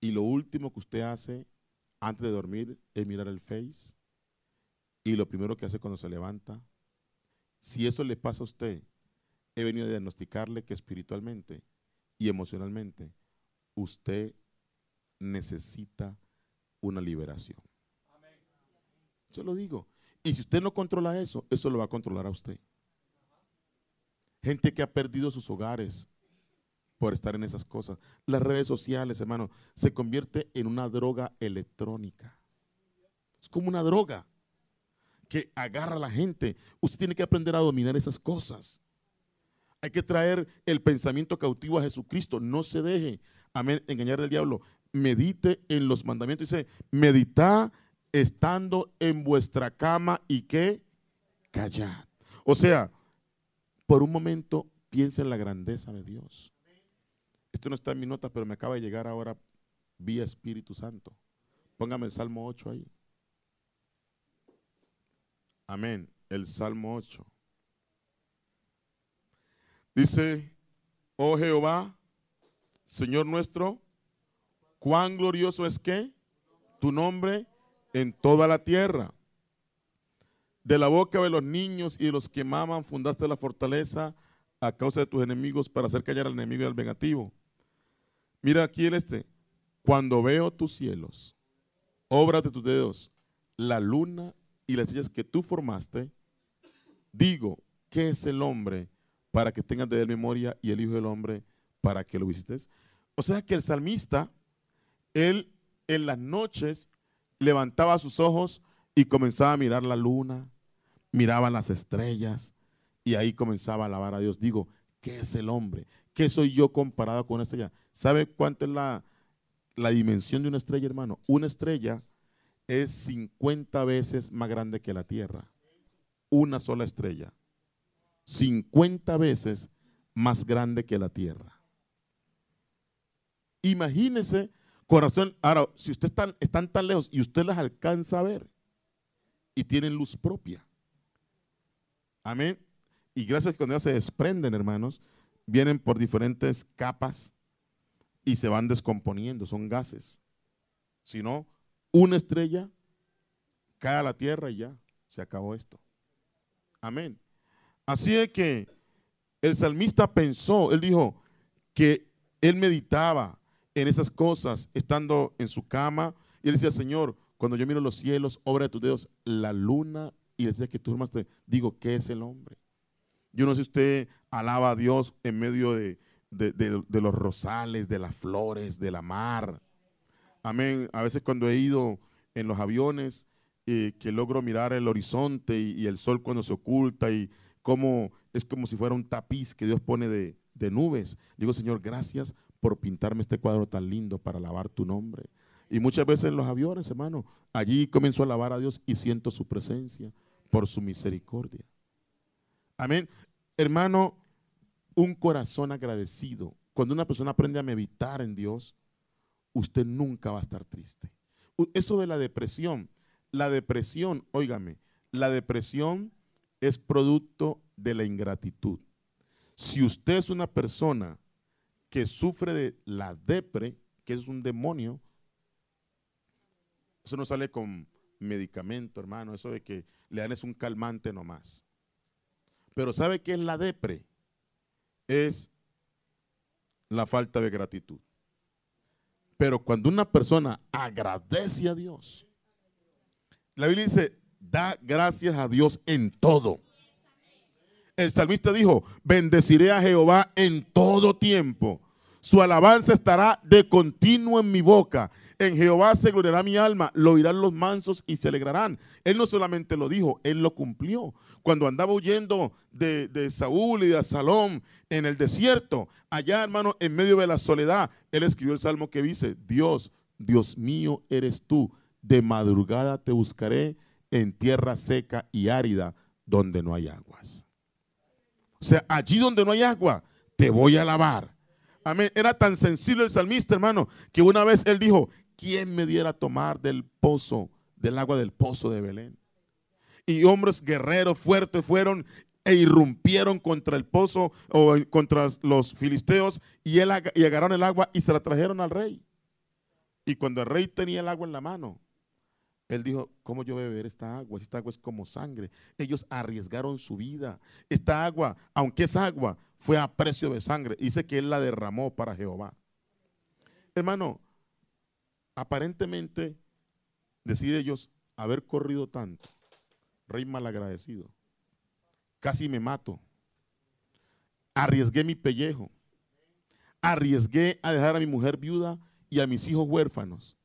y lo último que usted hace antes de dormir es mirar el Face, y lo primero que hace cuando se levanta si eso le pasa a usted, he venido a diagnosticarle que espiritualmente y emocionalmente usted necesita una liberación. Yo lo digo. Y si usted no controla eso, eso lo va a controlar a usted. Gente que ha perdido sus hogares por estar en esas cosas. Las redes sociales, hermano, se convierte en una droga electrónica. Es como una droga que agarra a la gente. Usted tiene que aprender a dominar esas cosas. Hay que traer el pensamiento cautivo a Jesucristo. No se deje engañar al diablo. Medite en los mandamientos. Dice, medita estando en vuestra cama y que callad. O sea, por un momento piensa en la grandeza de Dios. Esto no está en mi nota, pero me acaba de llegar ahora vía Espíritu Santo. Póngame el Salmo 8 ahí. Amén. El Salmo 8. Dice, oh Jehová, Señor nuestro, cuán glorioso es que tu nombre en toda la tierra. De la boca de los niños y de los que maman fundaste la fortaleza a causa de tus enemigos para hacer callar al enemigo y al vengativo. Mira aquí el este. Cuando veo tus cielos, obras de tus dedos, la luna y las estrellas que tú formaste, digo, ¿qué es el hombre para que tengas de él memoria y el Hijo del Hombre para que lo visites? O sea que el salmista, él en las noches levantaba sus ojos y comenzaba a mirar la luna, miraba las estrellas y ahí comenzaba a alabar a Dios. Digo, ¿qué es el hombre? ¿Qué soy yo comparado con una estrella? ¿Sabe cuánto es la, la dimensión de una estrella, hermano? Una estrella es 50 veces más grande que la Tierra. Una sola estrella. 50 veces más grande que la Tierra. Imagínese, corazón, ahora, si ustedes están, tan lejos y usted las alcanza a ver y tienen luz propia. Amén. Y gracias que cuando ellas se desprenden, hermanos, vienen por diferentes capas y se van descomponiendo, son gases. Si no, una estrella, cae a la tierra y ya, se acabó esto. Amén. Así es que el salmista pensó, él dijo que él meditaba en esas cosas estando en su cama y él decía, Señor, cuando yo miro los cielos, obra de tus dedos, la luna y decía que tú formaste, digo, ¿qué es el hombre? Yo no sé si usted alaba a Dios en medio de, de los rosales, de las flores, de la mar, Amén. A veces cuando he ido en los aviones, eh, que logro mirar el horizonte y, el sol cuando se oculta y cómo es como si fuera un tapiz que Dios pone de, nubes. Digo, Señor, gracias por pintarme este cuadro tan lindo para alabar tu nombre. Y muchas veces en los aviones, hermano, allí comienzo a alabar a Dios y siento su presencia. por su misericordia. Amén. Hermano, un corazón agradecido. Cuando una persona aprende a meditar en Dios, usted nunca va a estar triste. Eso de la depresión, la depresión, óigame, la depresión es producto de la ingratitud. Si usted es una persona que sufre de la depre, que es un demonio, eso no sale con medicamento, hermano, eso de que le dan es un calmante nomás. Pero ¿sabe qué es la depre? Es la falta de gratitud. Pero cuando una persona agradece a Dios, la Biblia dice, da gracias a Dios en todo. El salmista dijo, bendeciré a Jehová en todo tiempo. Su alabanza estará de continuo en mi boca. En Jehová se gloriará mi alma, lo oirán los mansos y se alegrarán. Él no solamente lo dijo, él lo cumplió. Cuando andaba huyendo de, de Saúl y de Salón en el desierto, allá hermano, en medio de la soledad, él escribió el salmo que dice, Dios, Dios mío eres tú, de madrugada te buscaré en tierra seca y árida donde no hay aguas. O sea, allí donde no hay agua, te voy a lavar. Amén. Era tan sensible el salmista, hermano, que una vez él dijo, ¿quién me diera a tomar del pozo, del agua del pozo de Belén? Y hombres guerreros fuertes fueron e irrumpieron contra el pozo o contra los filisteos y, él, agarraron el agua y se la trajeron al rey. Y cuando el rey tenía el agua en la mano, él dijo, ¿cómo yo beber esta agua? Esta agua es como sangre. Ellos arriesgaron su vida. Esta agua, aunque es agua, fue a precio de sangre. Dice que él la derramó para Jehová. Hermano, aparentemente, decide ellos haber corrido tanto. Rey malagradecido. Casi me mato. Arriesgué mi pellejo. Arriesgué a dejar a mi mujer viuda y a mis hijos huérfanos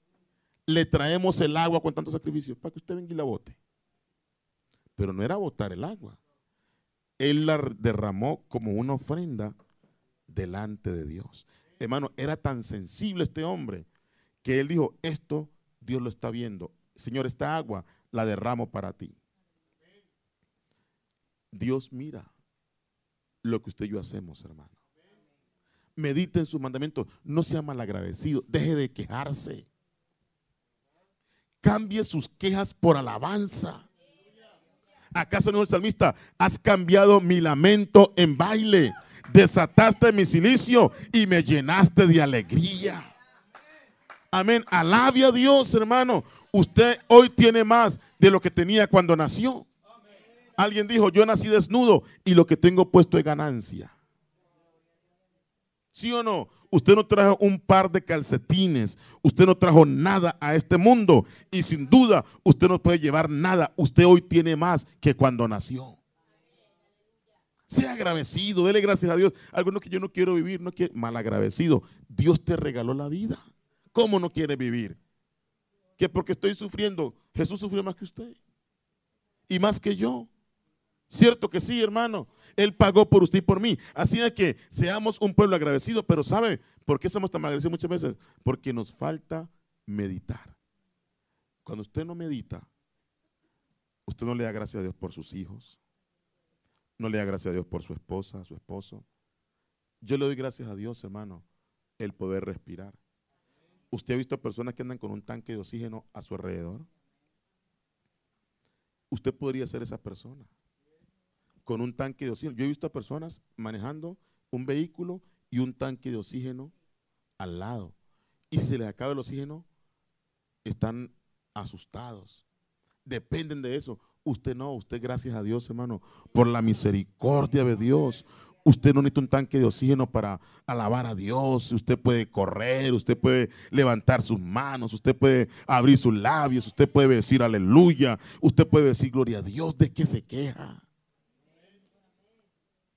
le traemos el agua con tanto sacrificio para que usted venga y la bote. Pero no era botar el agua. Él la derramó como una ofrenda delante de Dios. Hermano, era tan sensible este hombre que él dijo, esto Dios lo está viendo. Señor, esta agua la derramo para ti. Dios mira lo que usted y yo hacemos, hermano. Medite en sus mandamientos. No sea malagradecido. Deje de quejarse. Cambie sus quejas por alabanza. ¿Acaso no el salmista? Has cambiado mi lamento en baile. Desataste mi silicio y me llenaste de alegría. Amén. Alabe a Dios, hermano. Usted hoy tiene más de lo que tenía cuando nació. Alguien dijo, yo nací desnudo y lo que tengo puesto es ganancia. ¿Sí o no? Usted no trajo un par de calcetines, usted no trajo nada a este mundo y sin duda usted no puede llevar nada. Usted hoy tiene más que cuando nació. Sea agradecido, dele gracias a Dios. Algunos que yo no quiero vivir, no quiere, mal agradecido. Dios te regaló la vida. ¿Cómo no quiere vivir? Que porque estoy sufriendo, Jesús sufrió más que usted y más que yo. Cierto que sí, hermano. Él pagó por usted y por mí. Así es que seamos un pueblo agradecido, pero ¿sabe por qué somos tan agradecidos muchas veces? Porque nos falta meditar. Cuando usted no medita, usted no le da gracias a Dios por sus hijos, no le da gracias a Dios por su esposa, su esposo. Yo le doy gracias a Dios, hermano, el poder respirar. ¿Usted ha visto personas que andan con un tanque de oxígeno a su alrededor? Usted podría ser esa persona con un tanque de oxígeno. Yo he visto a personas manejando un vehículo y un tanque de oxígeno al lado. Y si se les acaba el oxígeno, están asustados. Dependen de eso. Usted no, usted gracias a Dios, hermano, por la misericordia de Dios. Usted no necesita un tanque de oxígeno para alabar a Dios. Usted puede correr, usted puede levantar sus manos, usted puede abrir sus labios, usted puede decir aleluya, usted puede decir gloria a Dios. ¿De qué se queja?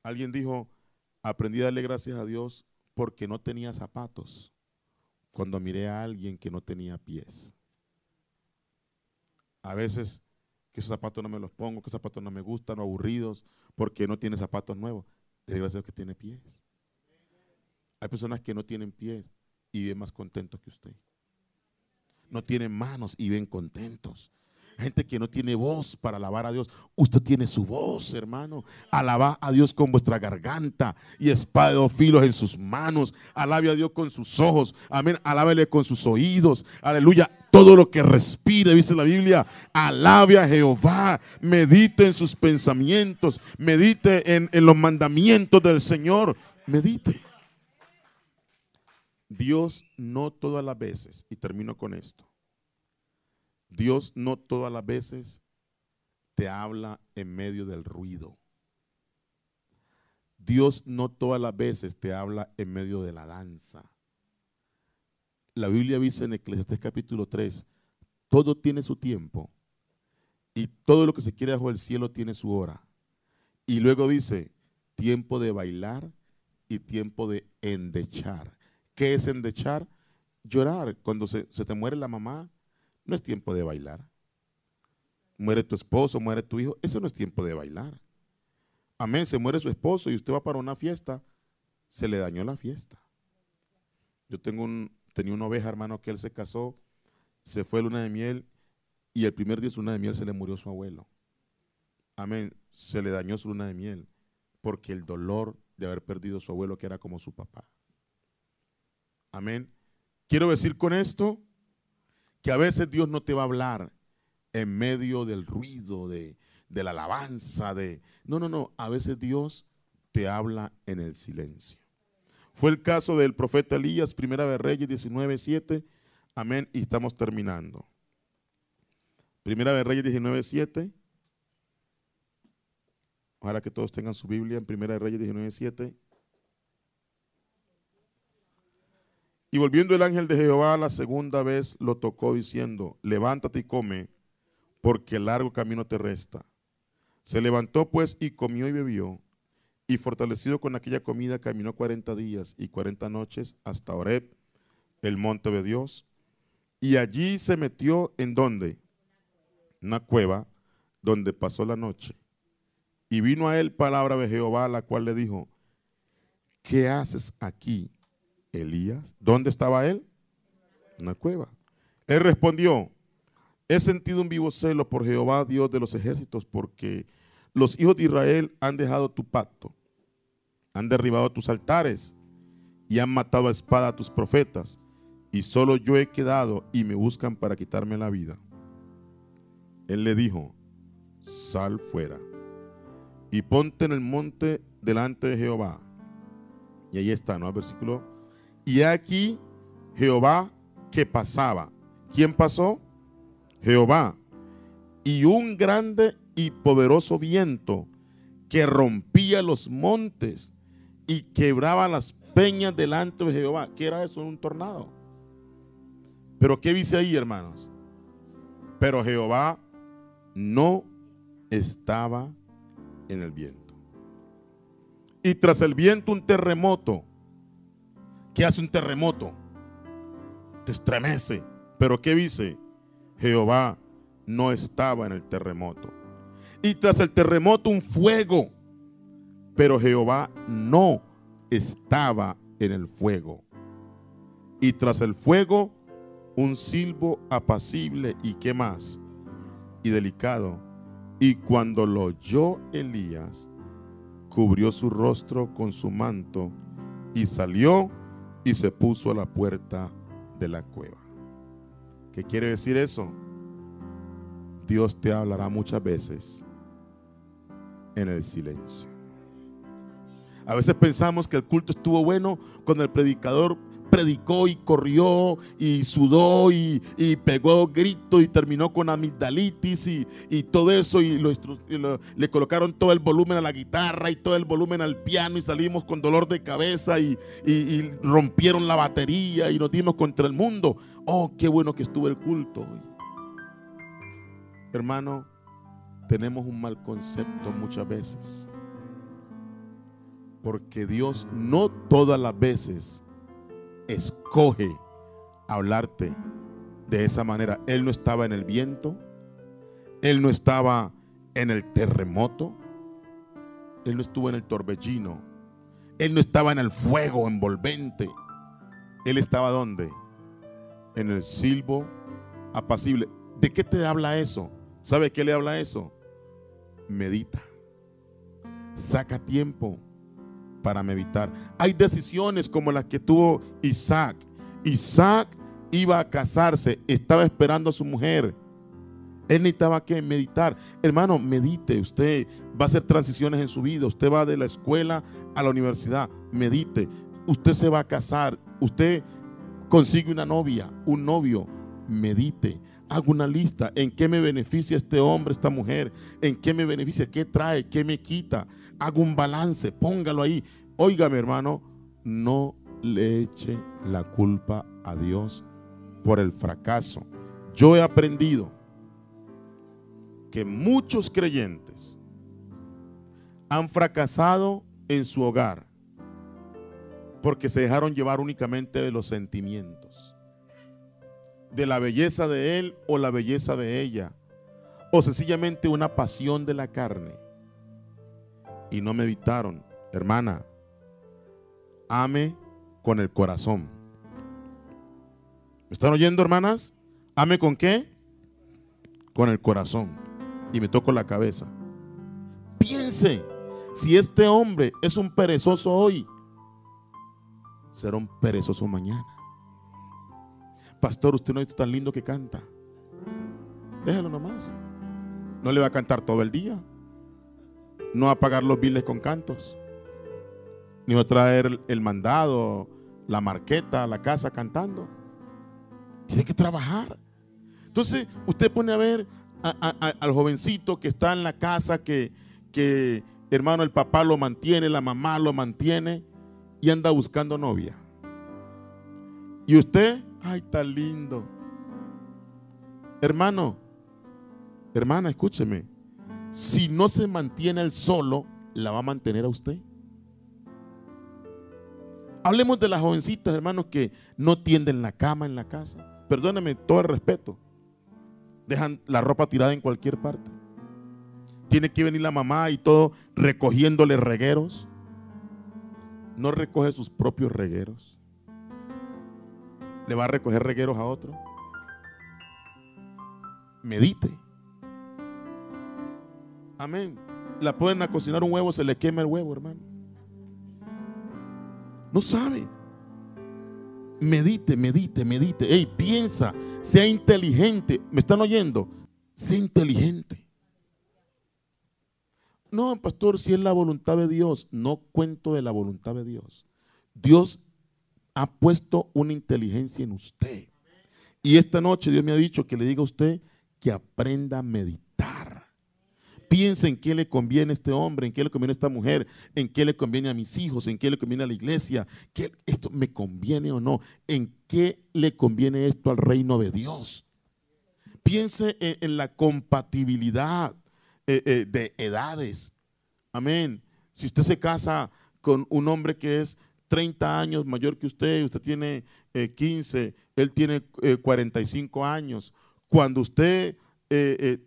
Alguien dijo, aprendí a darle gracias a Dios porque no tenía zapatos cuando miré a alguien que no tenía pies. A veces que esos zapatos no me los pongo, que esos zapatos no me gustan, aburridos, porque no tiene zapatos nuevos. Dele gracias que tiene pies. Hay personas que no tienen pies y ven más contentos que usted. No tienen manos y ven contentos. Gente que no tiene voz para alabar a Dios. Usted tiene su voz, hermano. Alaba a Dios con vuestra garganta y espada de dos filos en sus manos. Alabe a Dios con sus ojos. Amén. Alábele con sus oídos. Aleluya. Todo lo que respire, dice la Biblia, alabe a Jehová. Medite en sus pensamientos. Medite en, en los mandamientos del Señor. Medite. Dios no todas las veces, y termino con esto, Dios no todas las veces te habla en medio del ruido. Dios no todas las veces te habla en medio de la danza. La Biblia dice en Eclesiastés capítulo 3, todo tiene su tiempo y todo lo que se quiere bajo el cielo tiene su hora. Y luego dice, tiempo de bailar y tiempo de endechar. ¿Qué es endechar? Llorar. Cuando se, se te muere la mamá, no es tiempo de bailar. Muere tu esposo, muere tu hijo, eso no es tiempo de bailar. Amén, se muere su esposo y usted va para una fiesta, se le dañó la fiesta. Yo tengo un, tenía una oveja, hermano, que él se casó, se fue a luna de miel y el primer día de su luna de miel se le murió su abuelo. Amén, se le dañó su luna de miel porque el dolor de haber perdido a su abuelo que era como su papá. Amén. Quiero decir con esto que a veces Dios no te va a hablar en medio del ruido, de, la alabanza, de... No, no, no, a veces Dios te habla en el silencio. Fue el caso del profeta Elías, Primera de Reyes 19, 7. Amén, y estamos terminando. Primera de Reyes 19, 7. Ojalá que todos tengan su Biblia en Primera de Reyes 19, 7. Y volviendo el ángel de Jehová la segunda vez lo tocó diciendo, levántate y come, porque largo camino te resta. Se levantó pues y comió y bebió, y fortalecido con aquella comida caminó cuarenta días y cuarenta noches hasta Oreb, el monte de Dios, y allí se metió en donde? Una cueva donde pasó la noche. Y vino a él palabra de Jehová, la cual le dijo, ¿qué haces aquí? Elías. ¿Dónde estaba él? En una cueva. Él respondió, he sentido un vivo celo por Jehová, Dios de los ejércitos, porque los hijos de Israel han dejado tu pacto, han derribado tus altares y han matado a espada a tus profetas, y solo yo he quedado y me buscan para quitarme la vida. Él le dijo, sal fuera y ponte en el monte delante de Jehová. Y ahí está, ¿no? Versículo y aquí Jehová que pasaba. ¿Quién pasó? Jehová. Y un grande y poderoso viento que rompía los montes y quebraba las peñas delante de Jehová. ¿Qué era eso? Un tornado. Pero ¿qué dice ahí, hermanos? Pero Jehová no estaba en el viento. Y tras el viento un terremoto ¿Qué hace un terremoto? Te estremece. Pero ¿qué dice? Jehová no estaba en el terremoto. Y tras el terremoto un fuego. Pero Jehová no estaba en el fuego. Y tras el fuego un silbo apacible y qué más. Y delicado. Y cuando lo oyó Elías, cubrió su rostro con su manto y salió y se puso a la puerta de la cueva. ¿Qué quiere decir eso? Dios te hablará muchas veces en el silencio. A veces pensamos que el culto estuvo bueno cuando el predicador predicó y corrió y sudó y, pegó grito y terminó con amigdalitis y, todo eso y, le colocaron todo el volumen a la guitarra y todo el volumen al piano y salimos con dolor de cabeza y, rompieron la batería y nos dimos contra el mundo. Oh, qué bueno que estuvo el culto. Hermano, tenemos un mal concepto muchas veces. Porque Dios no todas las veces escoge hablarte de esa manera. Él no estaba en el viento, él no estaba en el terremoto, él no estuvo en el torbellino, él no estaba en el fuego envolvente. Él estaba donde? En el silbo apacible. ¿De qué te habla eso? ¿Sabe qué le habla eso? Medita. Saca tiempo para meditar. Hay decisiones como las que tuvo Isaac. Isaac iba a casarse, estaba esperando a su mujer. Él necesitaba que meditar. Hermano, medite. Usted va a hacer transiciones en su vida. Usted va de la escuela a la universidad. Medite. Usted se va a casar. Usted consigue una novia, un novio. Medite. Haga una lista. ¿En qué me beneficia este hombre, esta mujer? ¿En qué me beneficia? ¿Qué trae? ¿Qué me quita? Haga un balance. Póngalo ahí. Óigame, hermano. No le eche la culpa a Dios por el fracaso. Yo he aprendido que muchos creyentes han fracasado en su hogar porque se dejaron llevar únicamente de los sentimientos, de la belleza de él o la belleza de ella, o sencillamente una pasión de la carne. Y no me evitaron, hermana, ame con el corazón. ¿Me están oyendo, hermanas? ¿Ame con qué? Con el corazón. Y me toco la cabeza. Piense, si este hombre es un perezoso hoy, será un perezoso mañana. Pastor, usted no es tan lindo que canta. Déjalo nomás. No le va a cantar todo el día. No a pagar los biles con cantos. Ni a traer el mandado, la marqueta, la casa cantando. Tiene que trabajar. Entonces, usted pone a ver al jovencito que está en la casa, que, que, hermano, el papá lo mantiene, la mamá lo mantiene y anda buscando novia. Y usted, ay, tan lindo. Hermano, hermana, escúcheme. Si no se mantiene el solo, la va a mantener a usted. Hablemos de las jovencitas, hermanos, que no tienden la cama en la casa perdóneme todo el respeto, dejan la ropa tirada en cualquier parte. Tiene que venir la mamá y todo recogiéndole regueros. No recoge sus propios regueros. Le va a recoger regueros a otro. Medite. Amén. La pueden a cocinar un huevo, se le quema el huevo, hermano. No sabe. Medite, medite, medite. Hey, piensa, sea inteligente. ¿Me están oyendo? Sea inteligente. No, pastor, si es la voluntad de Dios, no cuento de la voluntad de Dios. Dios ha puesto una inteligencia en usted. Y esta noche Dios me ha dicho que le diga a usted que aprenda a meditar. Piensa en qué le conviene a este hombre, en qué le conviene a esta mujer, en qué le conviene a mis hijos, en qué le conviene a la iglesia, que esto me conviene o no, en qué le conviene esto al reino de Dios. Piense en, la compatibilidad eh, eh, de edades. Amén. Si usted se casa con un hombre que es 30 años mayor que usted, usted tiene 15, eh, él tiene 45 años. Cuando usted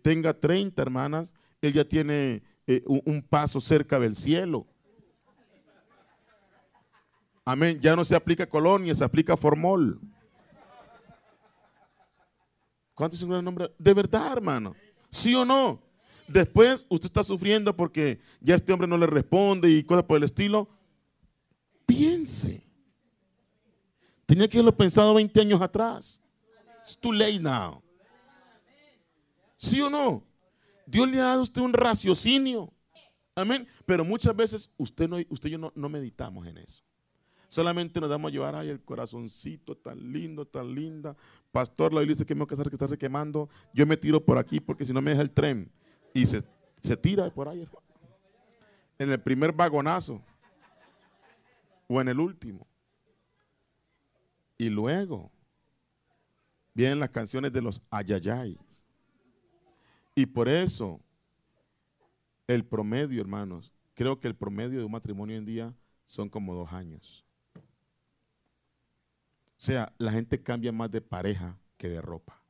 tenga 30, hermanas, él ya tiene eh, un, paso cerca del cielo. Amén. Ya no se aplica colonia, se aplica formol. ¿Cuántos son el nombre? De verdad, hermano. ¿Sí o no? Después usted está sufriendo porque ya este hombre no le responde y cosas por el estilo. Piense. Tenía que haberlo pensado 20 años atrás. It's too late now. ¿Sí o no? Dios le ha dado a usted un raciocinio. Amén. Pero muchas veces usted, no, usted y yo no, meditamos en eso. Solamente nos damos a llevar, ay, el corazoncito tan lindo, tan linda. Pastor, la Biblia dice que me voy a casar, que está quemando. Yo me tiro por aquí porque si no me deja el tren. Y se, se tira por ahí, En el primer vagonazo. O en el último. Y luego vienen las canciones de los ayayay. Y por eso, el promedio, hermanos, creo que el promedio de un matrimonio hoy en día son como dos años. O sea, la gente cambia más de pareja que de ropa.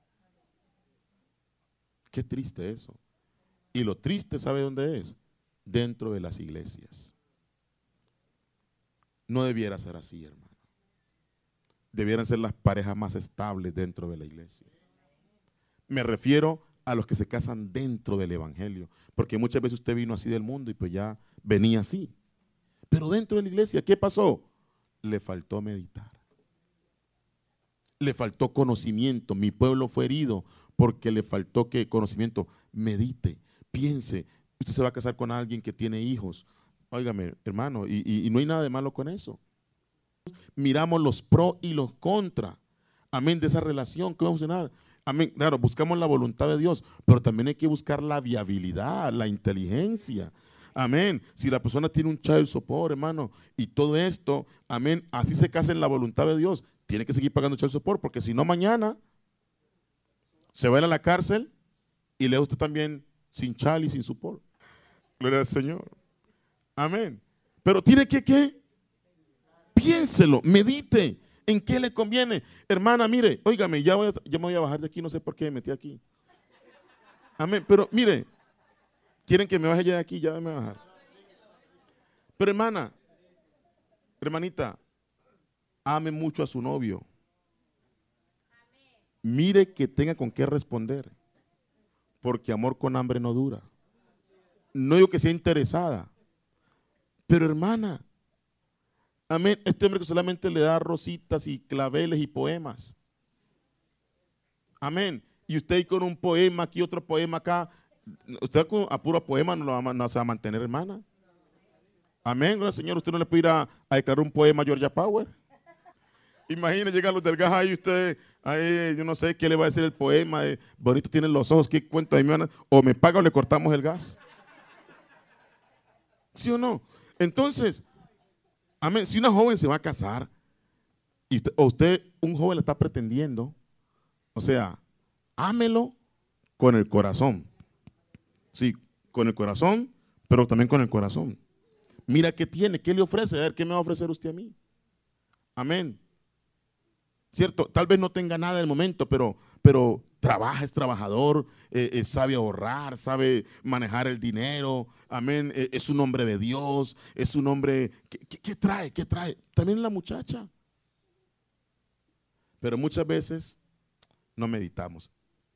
Qué triste eso. Y lo triste, ¿sabe dónde es? Dentro de las iglesias. No debiera ser así, hermano. Debieran ser las parejas más estables dentro de la iglesia. Me refiero a los que se casan dentro del Evangelio. Porque muchas veces usted vino así del mundo y pues ya venía así. Pero dentro de la iglesia, ¿qué pasó? Le faltó meditar. Le faltó conocimiento. Mi pueblo fue herido porque le faltó que conocimiento. Medite, piense. Usted se va a casar con alguien que tiene hijos. Óigame, hermano, y, y no hay nada de malo con eso. Miramos los pros y los contras. Amén, de esa relación que va a funcionar. Amén. Claro, buscamos la voluntad de Dios, pero también hay que buscar la viabilidad, la inteligencia. Amén. Si la persona tiene un child support, hermano, y todo esto, amén, así se casa en la voluntad de Dios, tiene que seguir pagando child support, porque si no, mañana se va a ir a la cárcel y le usted también sin child y sin support. Gloria al Señor. Amén. Pero tiene que, ¿qué? Piénselo, medite. ¿En qué le conviene? Hermana, mire, óigame, ya, voy ya me voy a bajar de aquí, no sé por qué me metí aquí. Amén, pero mire, quieren que me baje ya de aquí, ya me voy a bajar. Pero hermana, hermanita, ame mucho a su novio. Mire que tenga con qué responder, porque amor con hambre no dura. No digo que sea interesada, pero hermana, Amén. Este hombre que solamente le da rositas y claveles y poemas. Amén. Y usted con un poema aquí, otro poema acá. Usted con, a puro poema no, lo va, no se va a mantener, hermana. Amén. Señor, usted no le puede ir a, declarar un poema a Georgia Power. Imagínese llegar los del gas ahí, usted, ahí, yo no sé qué le va a decir el poema. Eh, bonito tienen los ojos, qué cuenta de mi O me paga o le cortamos el gas. ¿Sí o no? Entonces, Amén. Si una joven se va a casar y usted, o usted, un joven le está pretendiendo, o sea, ámelo con el corazón. Sí, con el corazón, pero también con el corazón. Mira qué tiene, qué le ofrece, a ver qué me va a ofrecer usted a mí. Amén. Cierto, tal vez no tenga nada en el momento, pero, pero trabaja, es trabajador, eh, eh, sabe ahorrar, sabe manejar el dinero, amén, eh, es un hombre de Dios, es un hombre, ¿qué, trae? ¿Qué trae? También la muchacha. Pero muchas veces no meditamos.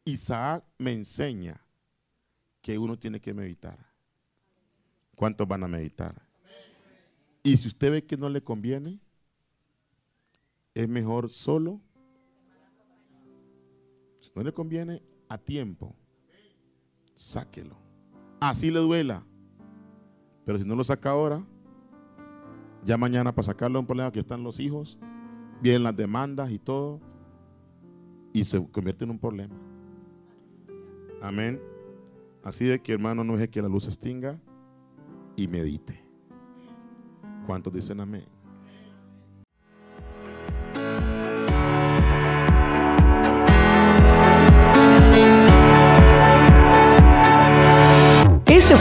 Isaac me enseña que uno tiene que meditar. ¿Cuántos van a meditar? Y si usted ve que no le conviene, es mejor solo no le conviene a tiempo, sáquelo. Así le duela. Pero si no lo saca ahora, ya mañana para sacarlo un problema que están los hijos, vienen las demandas y todo, y se convierte en un problema. Amén. Así de que hermano, no deje que la luz extinga y medite. ¿Cuántos dicen amén?